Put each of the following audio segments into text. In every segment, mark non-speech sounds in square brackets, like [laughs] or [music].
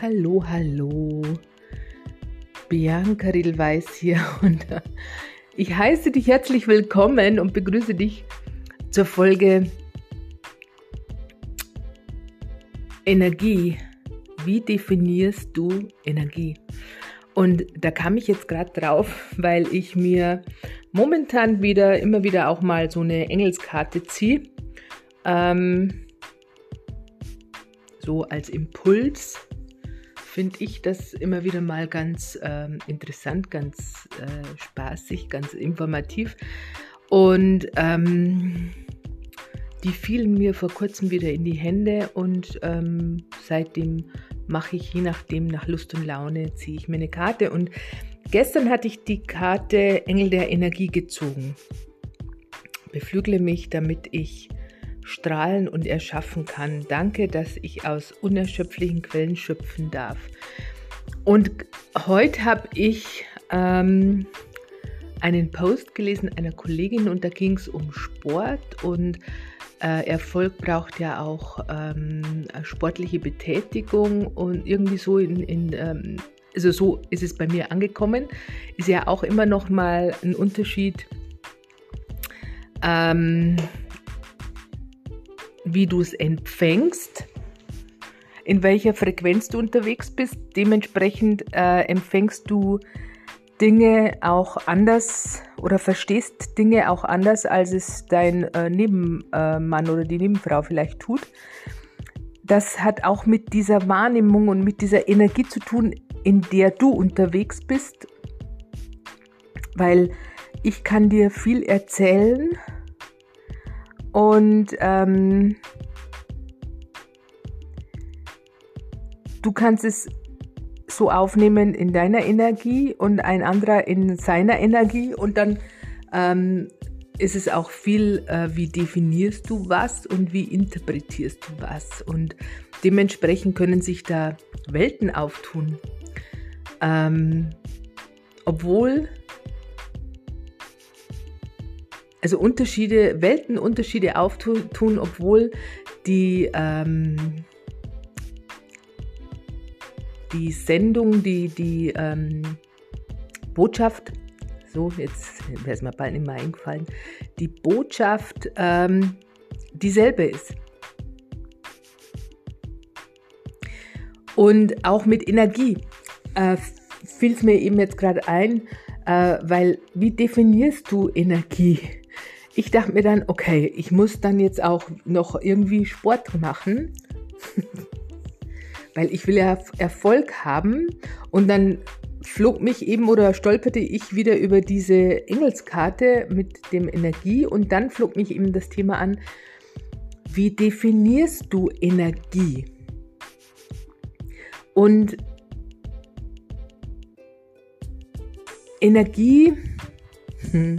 hallo, hallo. Bianca Riedelweiß hier [laughs] und äh, ich heiße dich herzlich willkommen und begrüße dich zur Folge Energie. Wie definierst du Energie? Und da kam ich jetzt gerade drauf, weil ich mir momentan wieder immer wieder auch mal so eine Engelskarte ziehe. Ähm, so als Impuls finde ich das immer wieder mal ganz ähm, interessant, ganz äh, spaßig, ganz informativ. Und ähm, die fielen mir vor kurzem wieder in die Hände und ähm, seitdem mache ich je nachdem nach Lust und Laune ziehe ich mir eine Karte und gestern hatte ich die Karte Engel der Energie gezogen. Beflügle mich, damit ich strahlen und erschaffen kann. Danke, dass ich aus unerschöpflichen Quellen schöpfen darf. Und heute habe ich ähm, einen Post gelesen einer Kollegin und da ging es um Sport und äh, Erfolg braucht ja auch ähm, sportliche Betätigung und irgendwie so in, in ähm, also so ist es bei mir angekommen, ist ja auch immer noch mal ein Unterschied. Ähm, wie du es empfängst, in welcher Frequenz du unterwegs bist. Dementsprechend äh, empfängst du Dinge auch anders oder verstehst Dinge auch anders, als es dein äh, Nebenmann oder die Nebenfrau vielleicht tut. Das hat auch mit dieser Wahrnehmung und mit dieser Energie zu tun, in der du unterwegs bist, weil ich kann dir viel erzählen, und ähm, du kannst es so aufnehmen in deiner Energie und ein anderer in seiner Energie und dann ähm, ist es auch viel, äh, wie definierst du was und wie interpretierst du was. Und dementsprechend können sich da Welten auftun. Ähm, obwohl also Unterschiede, Weltenunterschiede auftun, obwohl die, ähm, die Sendung, die, die ähm, Botschaft, so, jetzt wäre es mir bald nicht mehr eingefallen, die Botschaft ähm, dieselbe ist. Und auch mit Energie äh, fiel es mir eben jetzt gerade ein, äh, weil wie definierst du Energie? Ich dachte mir dann, okay, ich muss dann jetzt auch noch irgendwie Sport machen, [laughs] weil ich will ja Erfolg haben. Und dann flog mich eben oder stolperte ich wieder über diese Engelskarte mit dem Energie und dann flog mich eben das Thema an, wie definierst du Energie? Und Energie, hm,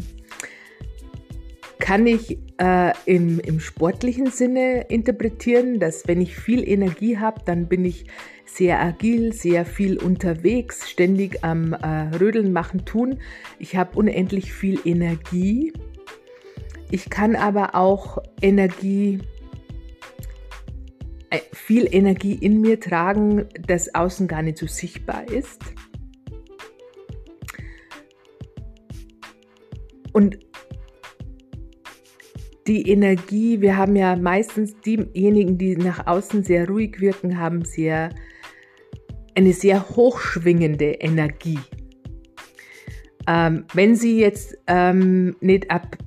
kann ich äh, im, im sportlichen Sinne interpretieren, dass wenn ich viel Energie habe, dann bin ich sehr agil, sehr viel unterwegs, ständig am äh, Rödeln, machen, tun. Ich habe unendlich viel Energie. Ich kann aber auch Energie, äh, viel Energie in mir tragen, das außen gar nicht so sichtbar ist. Und die Energie, wir haben ja meistens diejenigen, die nach außen sehr ruhig wirken, haben sehr eine sehr hochschwingende Energie. Ähm, wenn sie jetzt ähm, nicht ap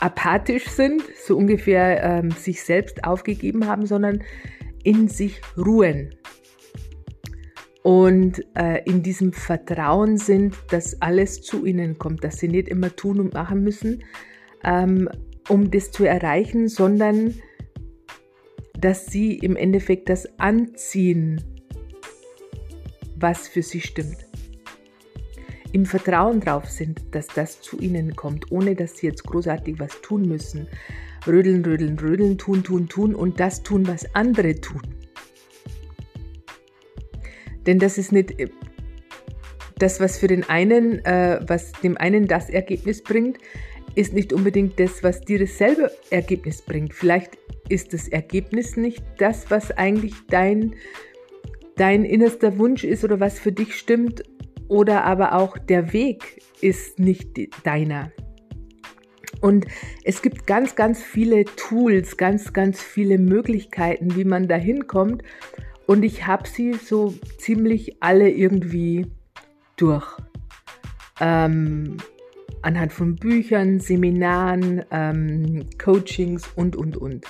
apathisch sind, so ungefähr ähm, sich selbst aufgegeben haben, sondern in sich ruhen und äh, in diesem Vertrauen sind, dass alles zu ihnen kommt, dass sie nicht immer tun und machen müssen, ähm, um das zu erreichen, sondern dass sie im Endeffekt das anziehen, was für sie stimmt. Im Vertrauen drauf sind, dass das zu ihnen kommt, ohne dass sie jetzt großartig was tun müssen. Rödeln, rödeln, rödeln, tun, tun, tun und das tun, was andere tun. Denn das ist nicht äh, das, was für den einen, äh, was dem einen das Ergebnis bringt, ist nicht unbedingt das, was dir dasselbe Ergebnis bringt. Vielleicht ist das Ergebnis nicht das, was eigentlich dein dein innerster Wunsch ist oder was für dich stimmt oder aber auch der Weg ist nicht deiner. Und es gibt ganz, ganz viele Tools, ganz, ganz viele Möglichkeiten, wie man da hinkommt. Und ich habe sie so ziemlich alle irgendwie durch. Ähm, anhand von Büchern, Seminaren, ähm, Coachings und, und, und.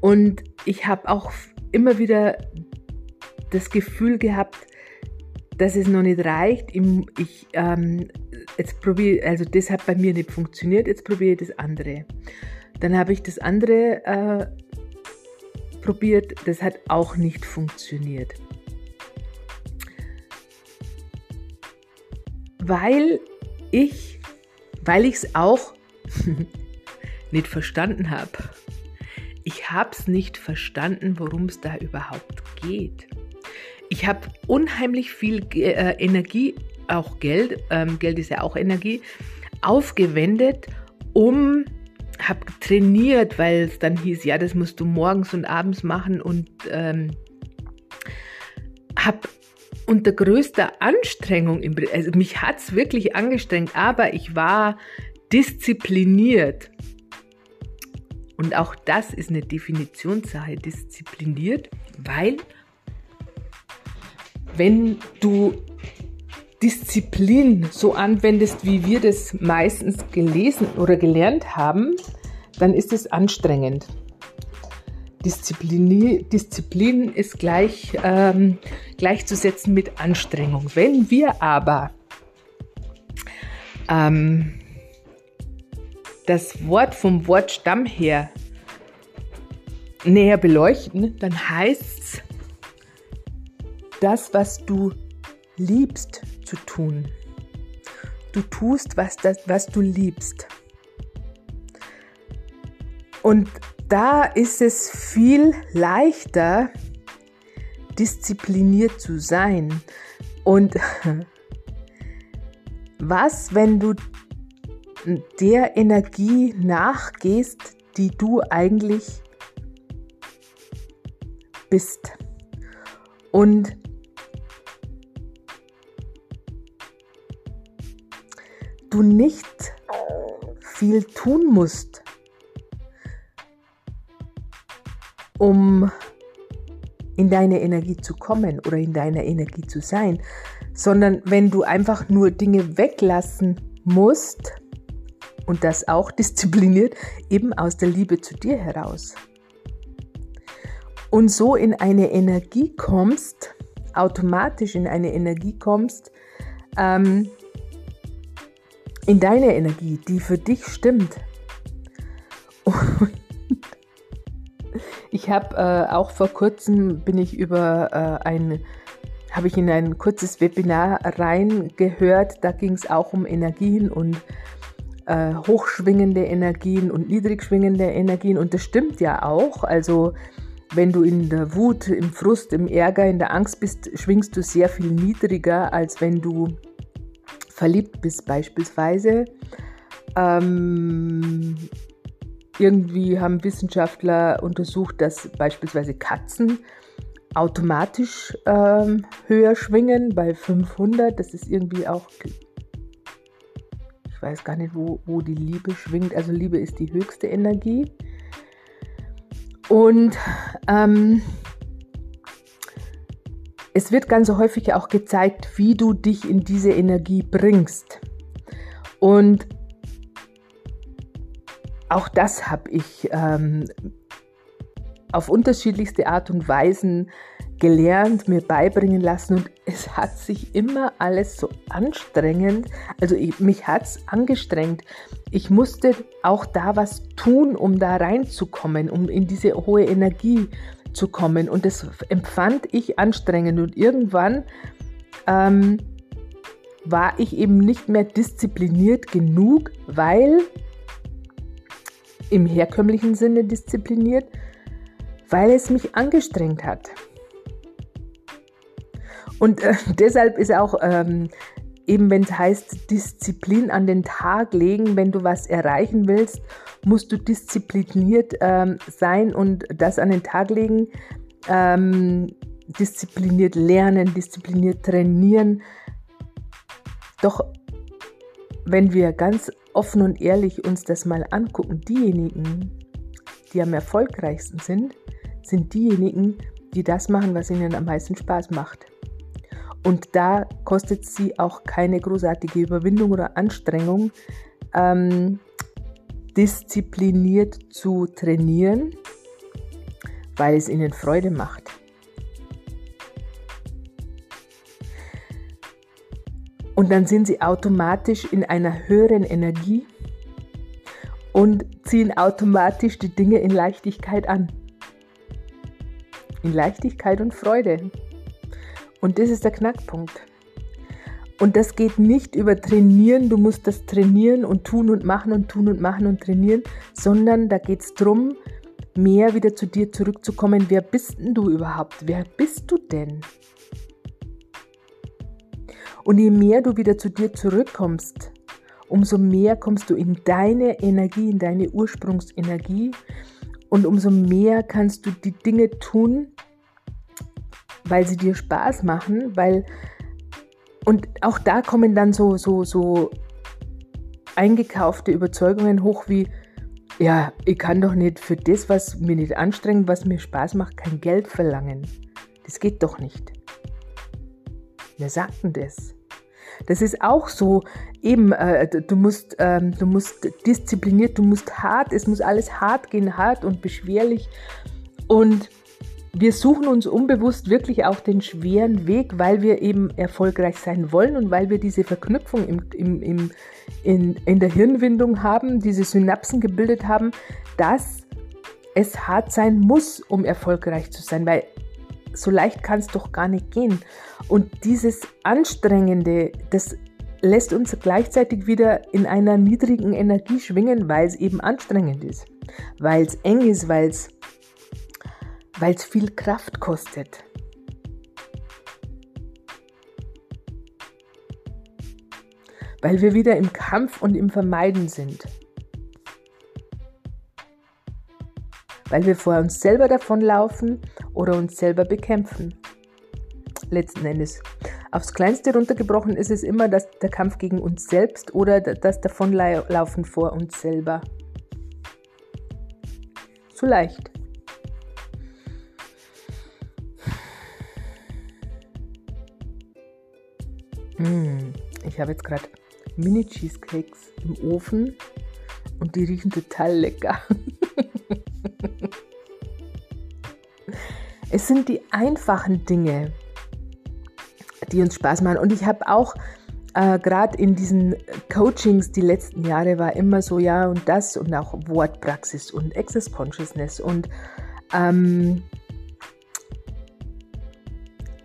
Und ich habe auch immer wieder das Gefühl gehabt, dass es noch nicht reicht. Ich, ähm, jetzt probiere, also das hat bei mir nicht funktioniert, jetzt probiere ich das andere. Dann habe ich das andere äh, probiert, das hat auch nicht funktioniert. Weil ich, weil ich es auch [laughs] nicht verstanden habe. Ich habe es nicht verstanden, worum es da überhaupt geht. Ich habe unheimlich viel äh, Energie, auch Geld, ähm, Geld ist ja auch Energie, aufgewendet, um, habe trainiert, weil es dann hieß, ja, das musst du morgens und abends machen und ähm, habe unter größter Anstrengung, also mich hat es wirklich angestrengt, aber ich war diszipliniert. Und auch das ist eine Definitionssache, diszipliniert, weil wenn du Disziplin so anwendest, wie wir das meistens gelesen oder gelernt haben, dann ist es anstrengend. Disziplin, Disziplin ist gleich, ähm, gleichzusetzen mit Anstrengung. Wenn wir aber ähm, das Wort vom Wortstamm her näher beleuchten, dann heißt es, das, was du liebst zu tun. Du tust, was, das, was du liebst. Und da ist es viel leichter, diszipliniert zu sein. Und [laughs] was, wenn du der Energie nachgehst, die du eigentlich bist? Und du nicht viel tun musst, um in deine Energie zu kommen oder in deiner Energie zu sein, sondern wenn du einfach nur Dinge weglassen musst und das auch [laughs] diszipliniert, eben aus der Liebe zu dir heraus. Und so in eine Energie kommst, automatisch in eine Energie kommst, ähm, in deine Energie, die für dich stimmt. [laughs] Und ich habe äh, auch vor kurzem bin ich über äh, ein habe ich in ein kurzes Webinar reingehört. Da ging es auch um Energien und äh, hochschwingende Energien und niedrigschwingende Energien. Und das stimmt ja auch. Also wenn du in der Wut, im Frust, im Ärger, in der Angst bist, schwingst du sehr viel niedriger, als wenn du verliebt bist beispielsweise. Ähm, irgendwie haben Wissenschaftler untersucht, dass beispielsweise Katzen automatisch ähm, höher schwingen bei 500. Das ist irgendwie auch, ich weiß gar nicht, wo, wo die Liebe schwingt. Also Liebe ist die höchste Energie. Und ähm, es wird ganz häufig auch gezeigt, wie du dich in diese Energie bringst. Und auch das habe ich ähm, auf unterschiedlichste Art und Weisen gelernt, mir beibringen lassen und es hat sich immer alles so anstrengend, also ich, mich hat es angestrengt. Ich musste auch da was tun, um da reinzukommen, um in diese hohe Energie zu kommen. Und das empfand ich anstrengend. Und irgendwann ähm, war ich eben nicht mehr diszipliniert genug, weil im herkömmlichen Sinne diszipliniert, weil es mich angestrengt hat. Und äh, [laughs] deshalb ist auch ähm, eben, wenn es heißt, Disziplin an den Tag legen, wenn du was erreichen willst, musst du diszipliniert ähm, sein und das an den Tag legen. Ähm, diszipliniert lernen, diszipliniert trainieren. Doch wenn wir ganz offen und ehrlich uns das mal angucken, diejenigen, die am erfolgreichsten sind, sind diejenigen, die das machen, was ihnen am meisten Spaß macht. Und da kostet sie auch keine großartige Überwindung oder Anstrengung, ähm, diszipliniert zu trainieren, weil es ihnen Freude macht. Und dann sind sie automatisch in einer höheren Energie und ziehen automatisch die Dinge in Leichtigkeit an. In Leichtigkeit und Freude. Und das ist der Knackpunkt. Und das geht nicht über Trainieren, du musst das trainieren und tun und machen und tun und machen und trainieren, sondern da geht es darum, mehr wieder zu dir zurückzukommen. Wer bist denn du überhaupt? Wer bist du denn? Und je mehr du wieder zu dir zurückkommst, umso mehr kommst du in deine Energie, in deine Ursprungsenergie und umso mehr kannst du die Dinge tun, weil sie dir Spaß machen, weil und auch da kommen dann so so so eingekaufte Überzeugungen hoch wie ja, ich kann doch nicht für das, was mir nicht anstrengt, was mir Spaß macht, kein Geld verlangen. Das geht doch nicht. Wer sagt denn das? Das ist auch so, eben, äh, du, musst, ähm, du musst diszipliniert, du musst hart, es muss alles hart gehen, hart und beschwerlich. Und wir suchen uns unbewusst wirklich auch den schweren Weg, weil wir eben erfolgreich sein wollen und weil wir diese Verknüpfung im, im, im, in, in der Hirnwindung haben, diese Synapsen gebildet haben, dass es hart sein muss, um erfolgreich zu sein, weil so leicht kann es doch gar nicht gehen. Und dieses Anstrengende, das lässt uns gleichzeitig wieder in einer niedrigen Energie schwingen, weil es eben anstrengend ist, weil es eng ist, weil es weil es viel Kraft kostet. Weil wir wieder im Kampf und im Vermeiden sind. Weil wir vor uns selber davonlaufen oder uns selber bekämpfen. Letzten Endes. Aufs Kleinste runtergebrochen ist es immer dass der Kampf gegen uns selbst oder das Davonlaufen vor uns selber. Zu leicht. Mmh, ich habe jetzt gerade Mini-Cheesecakes im Ofen und die riechen total lecker. [laughs] es sind die einfachen Dinge, die uns Spaß machen. Und ich habe auch äh, gerade in diesen Coachings die letzten Jahre war immer so, ja, und das und auch Wortpraxis und Access Consciousness und ähm,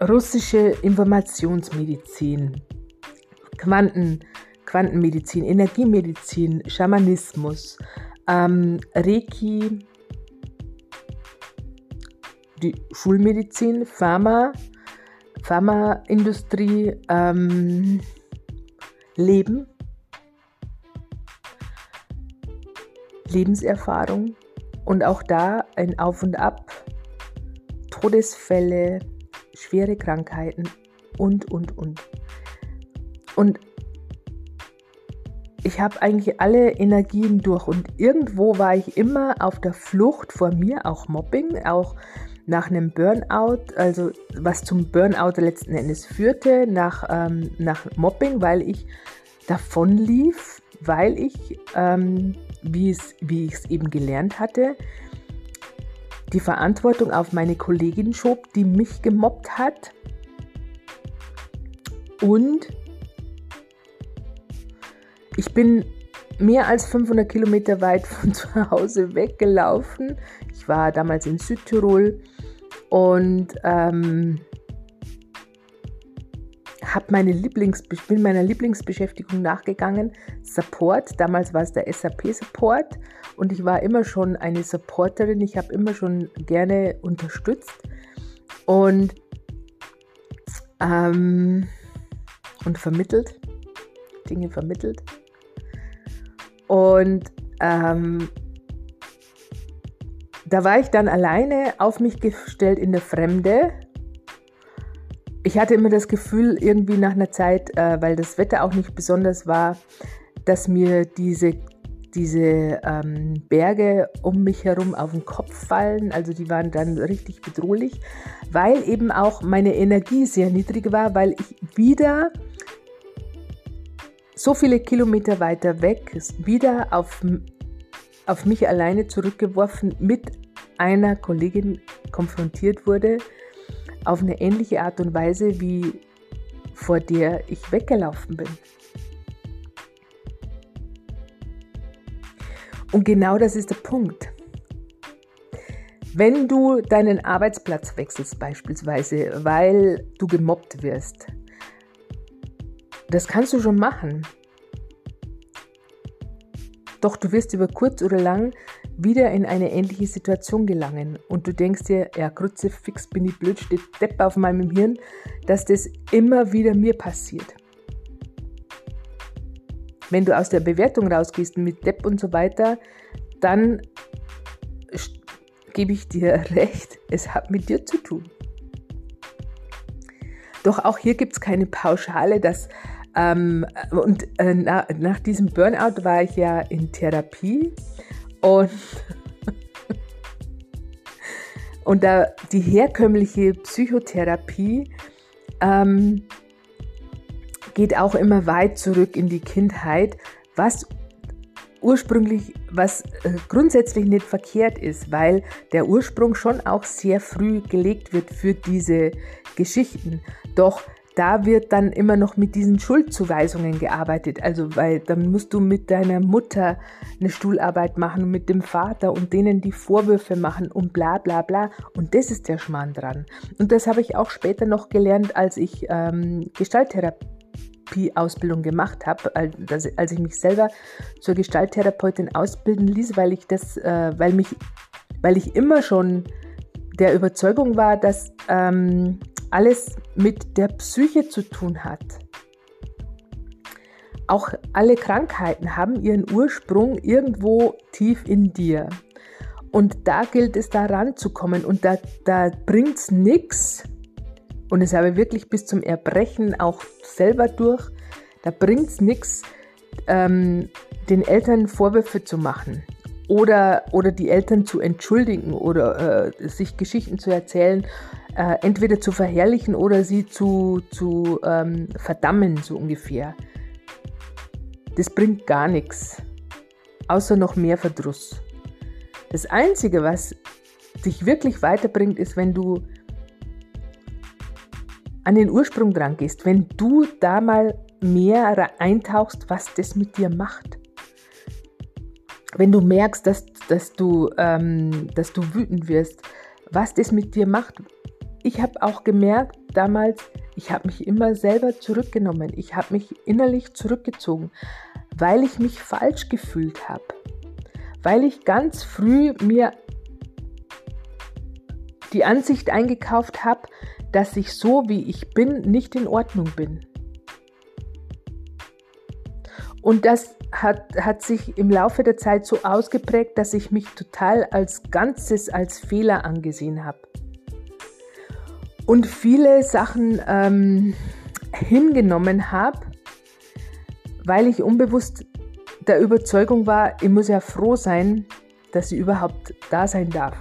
russische Informationsmedizin, Quanten, Quantenmedizin, Energiemedizin, Schamanismus, ähm, Reiki, die Schulmedizin, Pharma, Pharmaindustrie, ähm, Leben, Lebenserfahrung. Und auch da ein Auf und Ab, Todesfälle, schwere Krankheiten und, und, und. Und ich habe eigentlich alle Energien durch. Und irgendwo war ich immer auf der Flucht vor mir, auch Mobbing, auch nach einem Burnout, also was zum Burnout letzten Endes führte, nach, ähm, nach Mobbing, weil ich davon lief, weil ich, ähm, wie ich es eben gelernt hatte, die Verantwortung auf meine Kollegin schob, die mich gemobbt hat. Und ich bin mehr als 500 Kilometer weit von [laughs] zu Hause weggelaufen. Ich war damals in Südtirol und ähm, habe meine Lieblings bin meiner Lieblingsbeschäftigung nachgegangen. Support, damals war es der SAP Support und ich war immer schon eine Supporterin. Ich habe immer schon gerne unterstützt und ähm, und vermittelt, Dinge vermittelt. Und ähm, da war ich dann alleine auf mich gestellt in der Fremde ich hatte immer das Gefühl, irgendwie nach einer Zeit, äh, weil das Wetter auch nicht besonders war, dass mir diese, diese ähm, Berge um mich herum auf den Kopf fallen. Also die waren dann richtig bedrohlich, weil eben auch meine Energie sehr niedrig war, weil ich wieder so viele Kilometer weiter weg wieder auf, auf mich alleine zurückgeworfen mit einer Kollegin konfrontiert wurde, auf eine ähnliche Art und Weise, wie vor der ich weggelaufen bin. Und genau das ist der Punkt. Wenn du deinen Arbeitsplatz wechselst beispielsweise, weil du gemobbt wirst, das kannst du schon machen. Doch du wirst über kurz oder lang wieder in eine ähnliche Situation gelangen und du denkst dir, ja, fix bin ich blöd, steht Depp auf meinem Hirn, dass das immer wieder mir passiert. Wenn du aus der Bewertung rausgehst mit Depp und so weiter, dann gebe ich dir [laughs] recht, es hat mit dir zu tun. Doch auch hier gibt es keine Pauschale, dass ähm, und äh, na, nach diesem Burnout war ich ja in Therapie und, [laughs] und da die herkömmliche Psychotherapie ähm, geht auch immer weit zurück in die Kindheit, was ursprünglich, was äh, grundsätzlich nicht verkehrt ist, weil der Ursprung schon auch sehr früh gelegt wird für diese Geschichten. Doch da wird dann immer noch mit diesen Schuldzuweisungen gearbeitet. Also, weil dann musst du mit deiner Mutter eine Stuhlarbeit machen und mit dem Vater und denen die Vorwürfe machen und bla bla bla. Und das ist der Schmarrn dran. Und das habe ich auch später noch gelernt, als ich ähm, Gestalttherapie-Ausbildung gemacht habe, als, als ich mich selber zur Gestalttherapeutin ausbilden ließ, weil ich das, äh, weil mich, weil ich immer schon der Überzeugung war, dass ähm, alles mit der Psyche zu tun hat. Auch alle Krankheiten haben ihren Ursprung irgendwo tief in dir. Und da gilt es, da ranzukommen. Und da, da bringt es nichts. Und das habe ich wirklich bis zum Erbrechen auch selber durch. Da bringt es nichts, ähm, den Eltern Vorwürfe zu machen oder, oder die Eltern zu entschuldigen oder äh, sich Geschichten zu erzählen, äh, entweder zu verherrlichen oder sie zu, zu ähm, verdammen, so ungefähr. Das bringt gar nichts, außer noch mehr Verdruss. Das Einzige, was dich wirklich weiterbringt, ist, wenn du an den Ursprung dran gehst, wenn du da mal mehr eintauchst, was das mit dir macht wenn du merkst, dass, dass, du, ähm, dass du wütend wirst, was das mit dir macht. Ich habe auch gemerkt damals, ich habe mich immer selber zurückgenommen. Ich habe mich innerlich zurückgezogen, weil ich mich falsch gefühlt habe. Weil ich ganz früh mir die Ansicht eingekauft habe, dass ich so wie ich bin nicht in Ordnung bin. Und das hat, hat sich im Laufe der Zeit so ausgeprägt, dass ich mich total als Ganzes, als Fehler angesehen habe. Und viele Sachen ähm, hingenommen habe, weil ich unbewusst der Überzeugung war, ich muss ja froh sein, dass sie überhaupt da sein darf.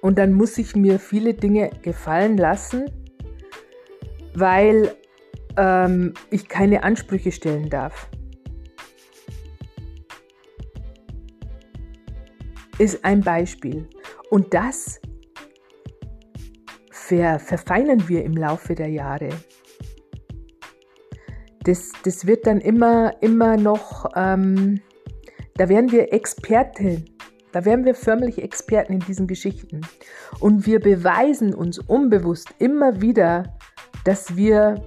Und dann muss ich mir viele Dinge gefallen lassen, weil ähm, ich keine Ansprüche stellen darf. Ist ein Beispiel. Und das ver verfeinern wir im Laufe der Jahre. Das, das wird dann immer, immer noch, ähm, da werden wir Experten, da werden wir förmlich Experten in diesen Geschichten. Und wir beweisen uns unbewusst immer wieder, dass wir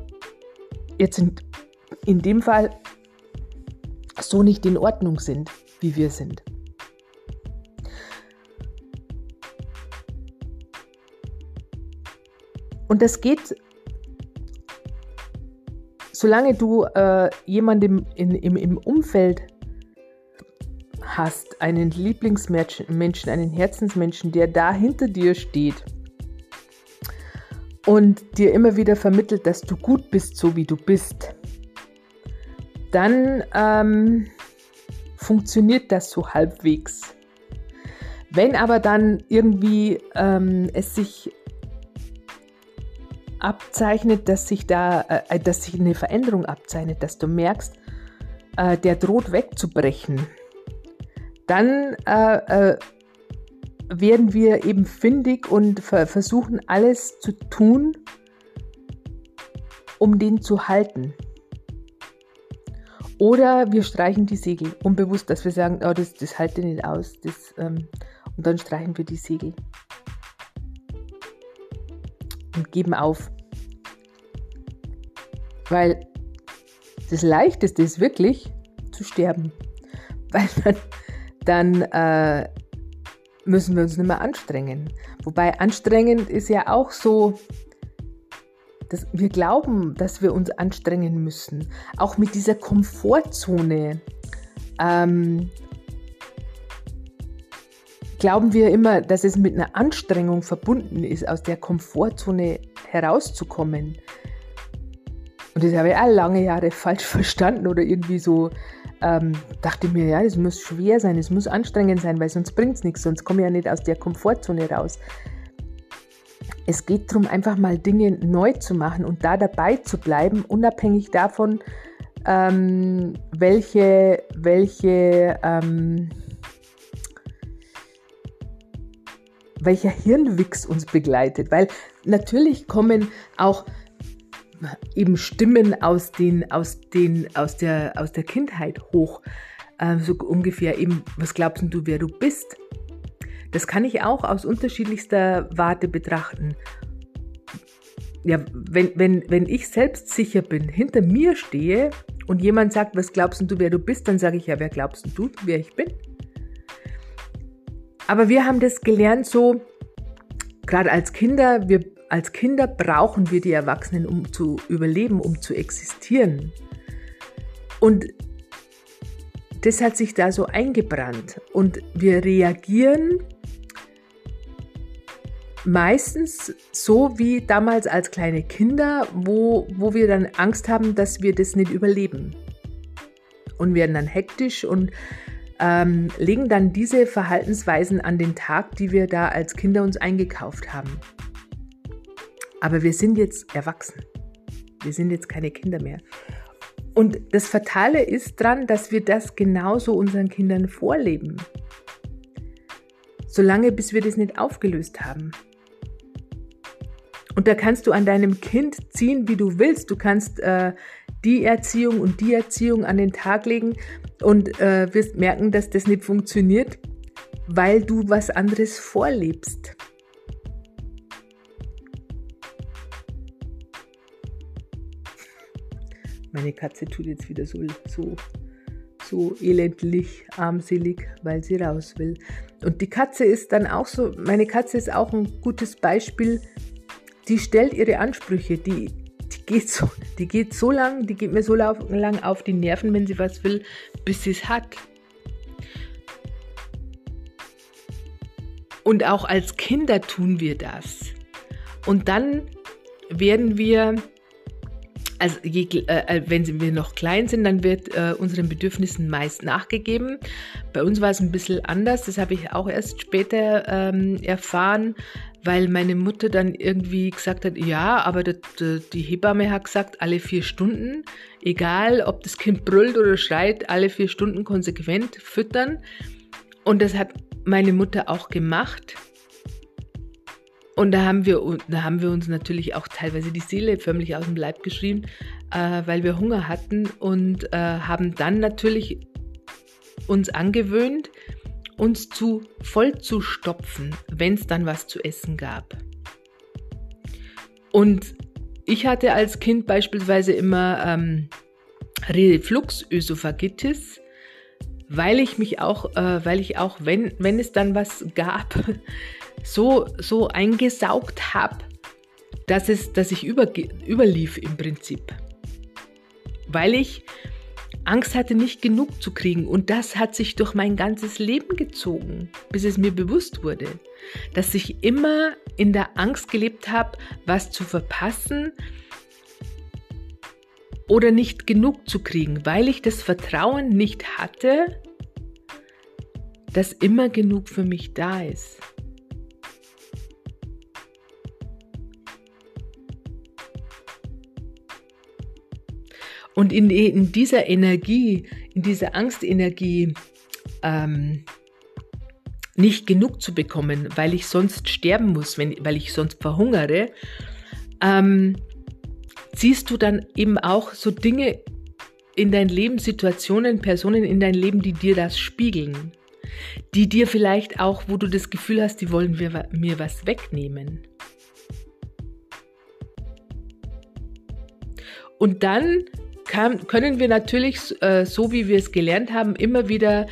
jetzt in, in dem Fall so nicht in Ordnung sind, wie wir sind. Und das geht, solange du äh, jemandem in, im, im Umfeld hast, einen Lieblingsmenschen, einen Herzensmenschen, der da hinter dir steht und dir immer wieder vermittelt, dass du gut bist, so wie du bist, dann ähm, funktioniert das so halbwegs. Wenn aber dann irgendwie ähm, es sich abzeichnet, dass sich da, äh, dass sich eine Veränderung abzeichnet, dass du merkst, äh, der droht wegzubrechen, dann äh, äh werden wir eben findig und versuchen alles zu tun, um den zu halten. Oder wir streichen die Segel, unbewusst, dass wir sagen, oh, das, das halte nicht aus. Das, ähm, und dann streichen wir die Segel. Und geben auf. Weil das Leichteste ist wirklich zu sterben. [laughs] Weil dann, dann äh, müssen wir uns nicht mehr anstrengen. Wobei anstrengend ist ja auch so, dass wir glauben, dass wir uns anstrengen müssen. Auch mit dieser Komfortzone. Ähm, glauben wir immer, dass es mit einer Anstrengung verbunden ist, aus der Komfortzone herauszukommen. Und das habe ich auch lange Jahre falsch [laughs] verstanden oder irgendwie so ähm, dachte mir, ja, es muss schwer sein, es muss anstrengend sein, weil sonst bringt es nichts, sonst komme ich ja nicht aus der Komfortzone raus. Es geht darum, einfach mal Dinge neu zu machen und da dabei zu bleiben, unabhängig davon, ähm, welche, welche, ähm, welcher Hirnwichs uns begleitet. Weil natürlich kommen auch eben Stimmen aus, den, aus, den, aus, der, aus der Kindheit hoch. Äh, so ungefähr eben, was glaubst du, wer du bist? Das kann ich auch aus unterschiedlichster Warte betrachten. Ja, wenn, wenn, wenn ich selbstsicher bin, hinter mir stehe und jemand sagt, was glaubst du, wer du bist, dann sage ich ja, wer glaubst du, wer ich bin? Aber wir haben das gelernt so, gerade als Kinder, wir als Kinder brauchen wir die Erwachsenen, um zu überleben, um zu existieren. Und das hat sich da so eingebrannt. Und wir reagieren meistens so wie damals als kleine Kinder, wo, wo wir dann Angst haben, dass wir das nicht überleben. Und werden dann hektisch und ähm, legen dann diese Verhaltensweisen an den Tag, die wir da als Kinder uns eingekauft haben. Aber wir sind jetzt erwachsen. Wir sind jetzt keine Kinder mehr. Und das Fatale ist dran, dass wir das genauso unseren Kindern vorleben. Solange bis wir das nicht aufgelöst haben. Und da kannst du an deinem Kind ziehen, wie du willst. Du kannst äh, die Erziehung und die Erziehung an den Tag legen und äh, wirst merken, dass das nicht funktioniert, weil du was anderes vorlebst. Meine Katze tut jetzt wieder so, so, so elendlich, armselig, weil sie raus will. Und die Katze ist dann auch so, meine Katze ist auch ein gutes Beispiel, die stellt ihre Ansprüche, die, die, geht, so, die geht so lang, die geht mir so lang auf die Nerven, wenn sie was will, bis sie es hat. Und auch als Kinder tun wir das. Und dann werden wir also je, äh, äh, wenn wir noch klein sind, dann wird äh, unseren Bedürfnissen meist nachgegeben. Bei uns war es ein bisschen anders, das habe ich auch erst später ähm, erfahren, weil meine Mutter dann irgendwie gesagt hat, ja, aber das, die Hebamme hat gesagt, alle vier Stunden, egal ob das Kind brüllt oder schreit, alle vier Stunden konsequent füttern. Und das hat meine Mutter auch gemacht. Und da haben wir, da haben wir uns natürlich auch teilweise die Seele förmlich aus dem Leib geschrien, äh, weil wir Hunger hatten und äh, haben dann natürlich uns angewöhnt, uns zu voll zu stopfen, wenn es dann was zu essen gab. Und ich hatte als Kind beispielsweise immer ähm, Refluxösophagitis, weil ich mich auch, äh, weil ich auch, wenn, wenn es dann was gab, so, so eingesaugt habe, dass, dass ich über, überlief im Prinzip. Weil ich Angst hatte, nicht genug zu kriegen. Und das hat sich durch mein ganzes Leben gezogen, bis es mir bewusst wurde, dass ich immer in der Angst gelebt habe, was zu verpassen oder nicht genug zu kriegen, weil ich das Vertrauen nicht hatte, dass immer genug für mich da ist. Und in, in dieser Energie, in dieser Angstenergie, ähm, nicht genug zu bekommen, weil ich sonst sterben muss, wenn, weil ich sonst verhungere, ähm, siehst du dann eben auch so Dinge in dein Leben, Situationen, Personen in dein Leben, die dir das spiegeln. Die dir vielleicht auch, wo du das Gefühl hast, die wollen wir, mir was wegnehmen. Und dann kann, können wir natürlich, äh, so wie wir es gelernt haben, immer wieder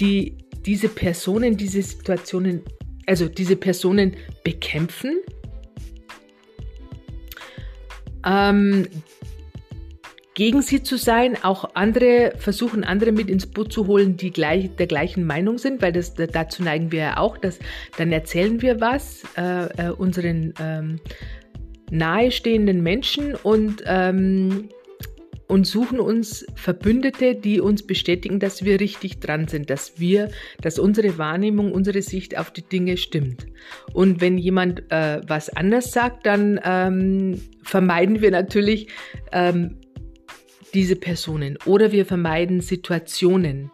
die, diese Personen, diese Situationen, also diese Personen bekämpfen. Ähm, gegen sie zu sein, auch andere versuchen, andere mit ins Boot zu holen, die gleich, der gleichen Meinung sind, weil das, dazu neigen wir ja auch, dass dann erzählen wir was äh, äh, unseren ähm, nahestehenden Menschen und ähm, und suchen uns Verbündete, die uns bestätigen, dass wir richtig dran sind, dass wir, dass unsere Wahrnehmung, unsere Sicht auf die Dinge stimmt. Und wenn jemand äh, was anders sagt, dann ähm, vermeiden wir natürlich ähm, diese Personen oder wir vermeiden Situationen,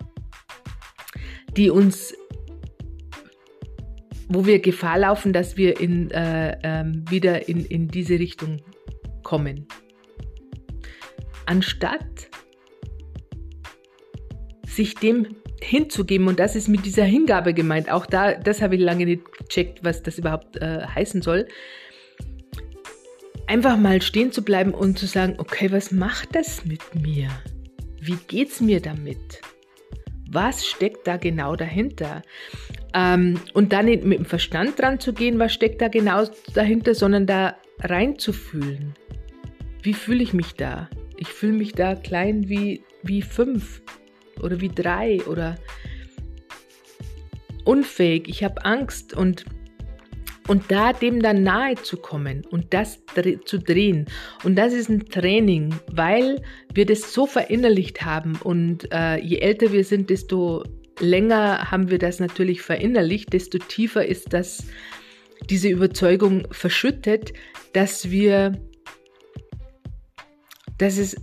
die uns wo wir Gefahr laufen, dass wir in, äh, ähm, wieder in, in diese Richtung kommen anstatt sich dem hinzugeben, und das ist mit dieser Hingabe gemeint, auch da, das habe ich lange nicht gecheckt, was das überhaupt äh, heißen soll, einfach mal stehen zu bleiben und zu sagen, okay, was macht das mit mir? Wie geht's mir damit? Was steckt da genau dahinter? Ähm, und dann nicht mit dem Verstand dran zu gehen, was steckt da genau dahinter, sondern da reinzufühlen. Wie fühle ich mich da? Ich fühle mich da klein wie, wie fünf oder wie drei oder unfähig. Ich habe Angst und und da dem dann nahe zu kommen und das zu drehen. Und das ist ein Training, weil wir das so verinnerlicht haben. Und äh, je älter wir sind, desto länger haben wir das natürlich verinnerlicht, desto tiefer ist das, diese Überzeugung verschüttet, dass wir dass es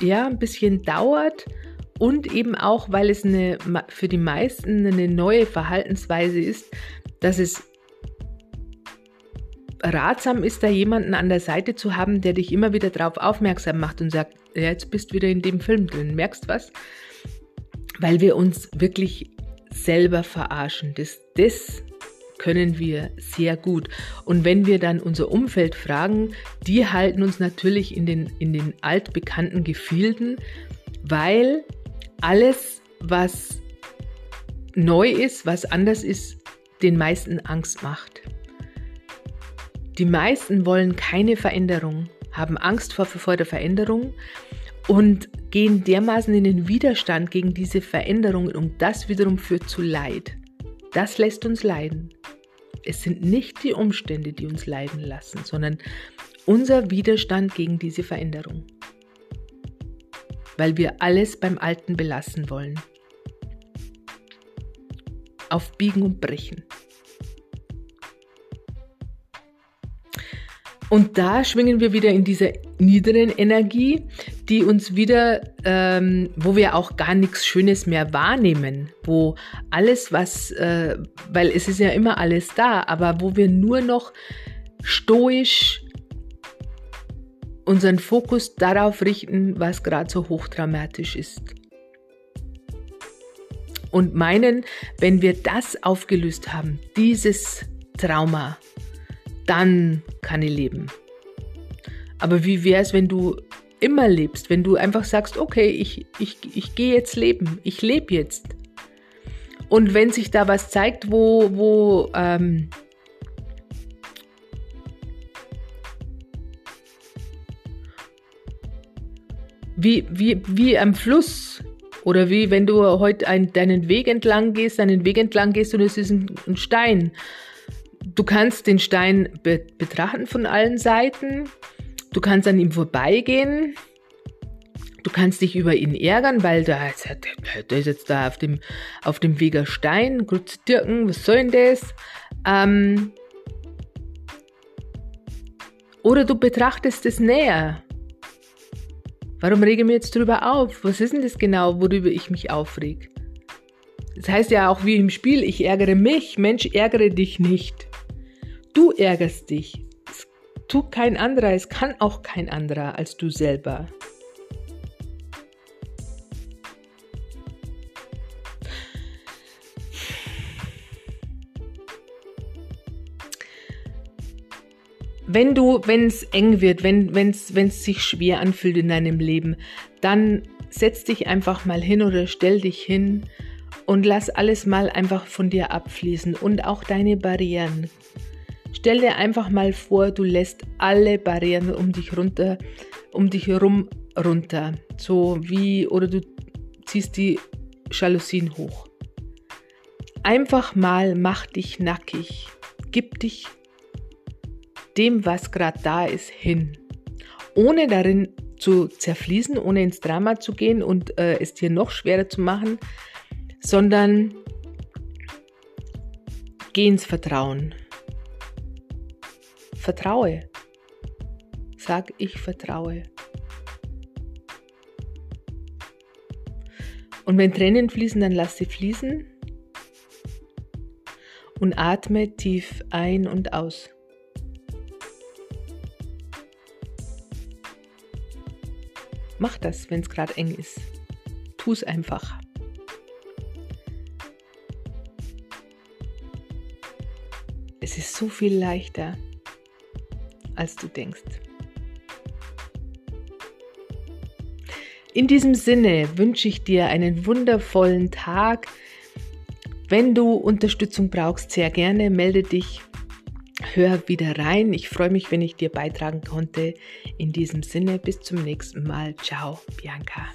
ja ein bisschen dauert und eben auch, weil es eine, für die meisten eine neue Verhaltensweise ist, dass es ratsam ist, da jemanden an der Seite zu haben, der dich immer wieder darauf aufmerksam macht und sagt, ja, jetzt bist du wieder in dem Film drin, merkst was? Weil wir uns wirklich selber verarschen. Das, das können wir sehr gut. Und wenn wir dann unser Umfeld fragen, die halten uns natürlich in den, in den altbekannten Gefilden, weil alles, was neu ist, was anders ist, den meisten Angst macht. Die meisten wollen keine Veränderung, haben Angst vor, vor der Veränderung und gehen dermaßen in den Widerstand gegen diese Veränderungen und das wiederum führt zu Leid. Das lässt uns leiden. Es sind nicht die Umstände, die uns leiden lassen, sondern unser Widerstand gegen diese Veränderung. Weil wir alles beim Alten belassen wollen. Auf Biegen und Brechen. Und da schwingen wir wieder in dieser niederen Energie, die uns wieder, ähm, wo wir auch gar nichts Schönes mehr wahrnehmen, wo alles, was, äh, weil es ist ja immer alles da, aber wo wir nur noch stoisch unseren Fokus darauf richten, was gerade so hochdramatisch ist. Und meinen, wenn wir das aufgelöst haben, dieses Trauma, dann kann ich leben. Aber wie wäre es, wenn du immer lebst, wenn du einfach sagst, okay, ich, ich, ich gehe jetzt leben, ich lebe jetzt. Und wenn sich da was zeigt, wo, wo ähm, wie, wie, wie am Fluss oder wie wenn du heute ein, deinen Weg entlang gehst, deinen Weg entlang gehst und es ist ein, ein Stein. Du kannst den Stein be betrachten von allen Seiten. Du kannst an ihm vorbeigehen. Du kannst dich über ihn ärgern, weil da ist, der ist jetzt da auf dem, auf dem Weger Stein. Dirken, was soll denn das? Ähm, oder du betrachtest es näher. Warum rege ich mich jetzt drüber auf? Was ist denn das genau, worüber ich mich aufreg? Das heißt ja auch wie im Spiel, ich ärgere mich. Mensch, ärgere dich nicht. Du ärgerst dich. Tut kein anderer, es kann auch kein anderer als du selber. wenn du, wenn es eng wird, wenn es wenn es sich schwer anfühlt in deinem Leben, dann setz dich einfach mal hin oder stell dich hin und lass alles mal einfach von dir abfließen und auch deine Barrieren. Stell dir einfach mal vor, du lässt alle Barrieren um dich runter, um dich herum runter, so wie oder du ziehst die Jalousien hoch. Einfach mal mach dich nackig, gib dich dem, was gerade da ist, hin. Ohne darin zu zerfließen, ohne ins Drama zu gehen und äh, es dir noch schwerer zu machen, sondern geh ins Vertrauen. Vertraue. Sag, ich vertraue. Und wenn Tränen fließen, dann lass sie fließen und atme tief ein und aus. Mach das, wenn es gerade eng ist. Tu es einfach. Es ist so viel leichter, als du denkst. In diesem Sinne wünsche ich dir einen wundervollen Tag. Wenn du Unterstützung brauchst, sehr gerne melde dich hör wieder rein. Ich freue mich, wenn ich dir beitragen konnte. In diesem Sinne, bis zum nächsten Mal. Ciao, Bianca.